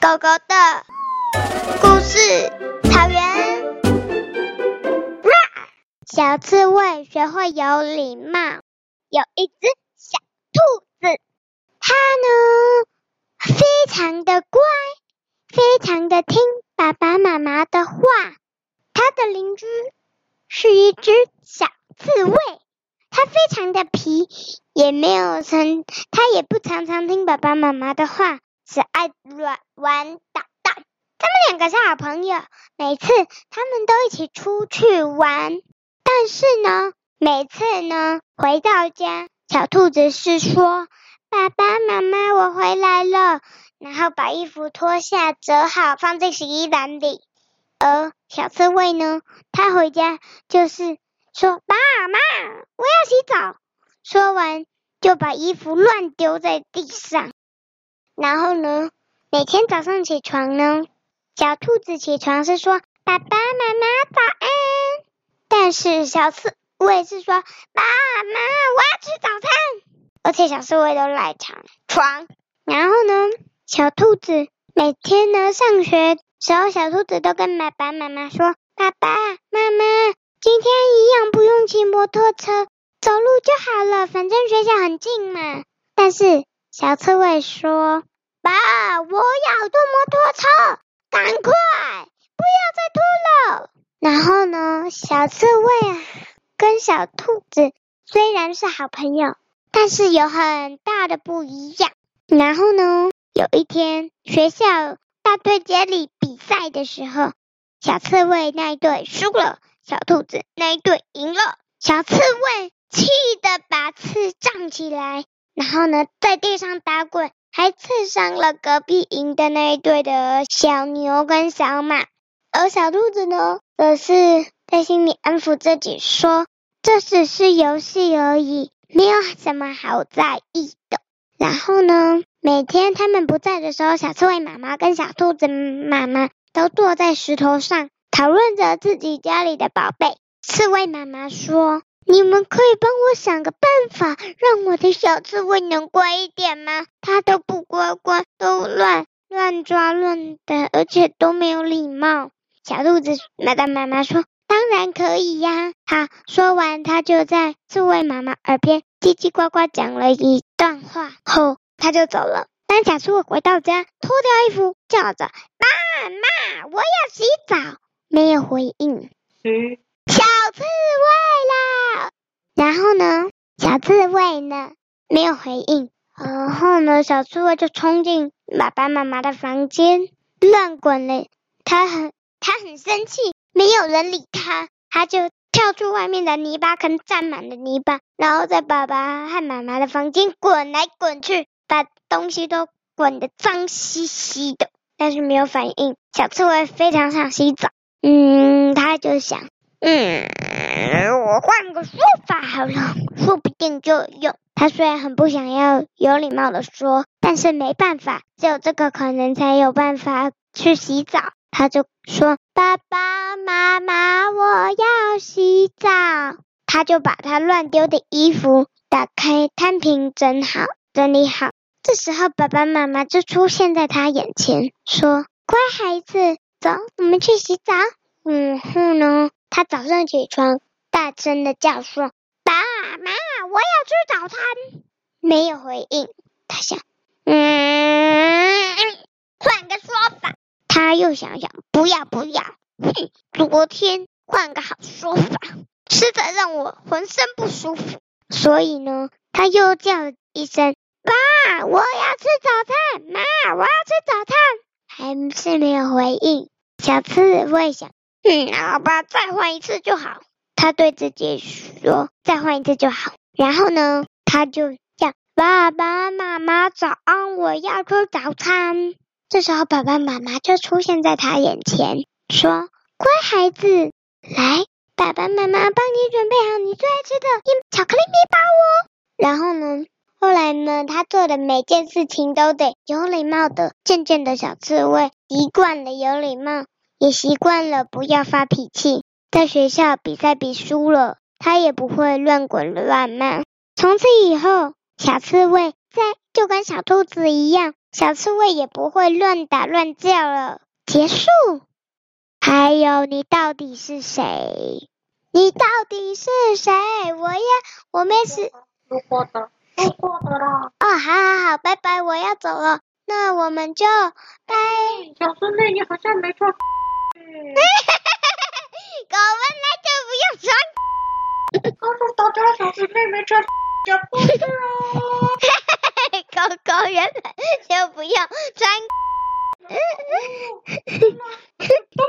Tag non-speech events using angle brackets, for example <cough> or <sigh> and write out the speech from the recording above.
狗狗的故事，草原。小刺猬学会有礼貌。有一只小兔子，它呢非常的乖，非常的听爸爸妈妈的话。它的邻居是一只小刺猬，它非常的皮，也没有常，它也不常常听爸爸妈妈的话。是爱乱玩捣蛋，他们两个是好朋友，每次他们都一起出去玩。但是呢，每次呢回到家，小兔子是说：“爸爸妈妈，我回来了。”然后把衣服脱下，折好，放进洗衣篮里。而小刺猬呢，他回家就是说：“爸妈，我要洗澡。”说完就把衣服乱丢在地上。然后呢，每天早上起床呢，小兔子起床是说爸爸妈妈早安，但是小刺猬是说爸妈我要吃早餐，而且小刺猬都赖床床。然后呢，小兔子每天呢上学时候，小兔子都跟爸爸妈妈说爸爸妈妈今天一样不用骑摩托车，走路就好了，反正学校很近嘛。但是小刺猬说。爸，我要坐摩托车，赶快，不要再拖了。然后呢，小刺猬啊，跟小兔子虽然是好朋友，但是有很大的不一样。然后呢，有一天学校大队接力比赛的时候，小刺猬那一队输了，小兔子那一队赢了。小刺猬气得把刺胀起来，然后呢，在地上打滚。还刺伤了隔壁营的那一队的小牛跟小马，而小兔子呢，则是在心里安抚自己说：“这只是游戏而已，没有什么好在意的。”然后呢，每天他们不在的时候，小刺猬妈妈跟小兔子妈妈都坐在石头上讨论着自己家里的宝贝。刺猬妈妈说。你们可以帮我想个办法，让我的小刺猬能乖一点吗？它都不乖乖，都乱乱抓乱的，而且都没有礼貌。小兔子妈的妈妈说：“当然可以呀。”好，说完，他就在刺猬妈妈耳边叽叽呱呱讲了一段话后，他就走了。当小刺猬回到家，脱掉衣服，叫着：“妈妈，我要洗澡。”没有回应。嗯。小刺猬了，然后呢？小刺猬呢？没有回应。然后呢？小刺猬就冲进爸爸妈妈的房间，乱滚了。他很，他很生气，没有人理他，他就跳出外面的泥巴坑，沾满了泥巴，然后在爸爸和妈妈的房间滚来滚去，把东西都滚得脏兮兮的，但是没有反应。小刺猬非常想洗澡，嗯，他就想。嗯，我换个说法好了，说不定就有。他虽然很不想要有礼貌的说，但是没办法，只有这个可能才有办法去洗澡。他就说：“爸爸妈妈，我要洗澡。”他就把他乱丢的衣服打开，摊平，整好，整理好。这时候，爸爸妈妈就出现在他眼前，说：“乖孩子，走，我们去洗澡。”嗯哼呢。他早上起床，大声的叫说：“爸妈，我要吃早餐。”没有回应。他想，嗯，换个说法。他又想想，不要不要，哼，昨天换个好说法，实在让我浑身不舒服。所以呢，他又叫了一声：“爸，我要吃早餐。”妈，我要吃早餐。还是没有回应。小刺猬想。嗯，好吧，再换一次就好。他对自己说：“再换一次就好。”然后呢，他就叫爸爸妈妈早安，我要吃早餐。这时候，爸爸妈妈就出现在他眼前，说：“乖孩子，来，爸爸妈妈帮你准备好你最爱吃的巧克力面包哦。”然后呢，后来呢，他做的每件事情都得有礼貌的。渐渐的，小刺猬习惯了有礼貌。也习惯了不要发脾气，在学校比赛比输了，他也不会乱滚乱骂。从此以后，小刺猬在就跟小兔子一样，小刺猬也不会乱打乱叫了。结束。还有，你到底是谁？你到底是谁？我要，我没事。路过的，路过的啦。哦，好好好，拜拜，我要走了。那我们就拜。小狮妹，你好像没穿。狗们来就不用穿。小狮妹没穿。讲故事哦。<laughs> 狗狗原来就不用穿。<laughs> <laughs> 都没有穿。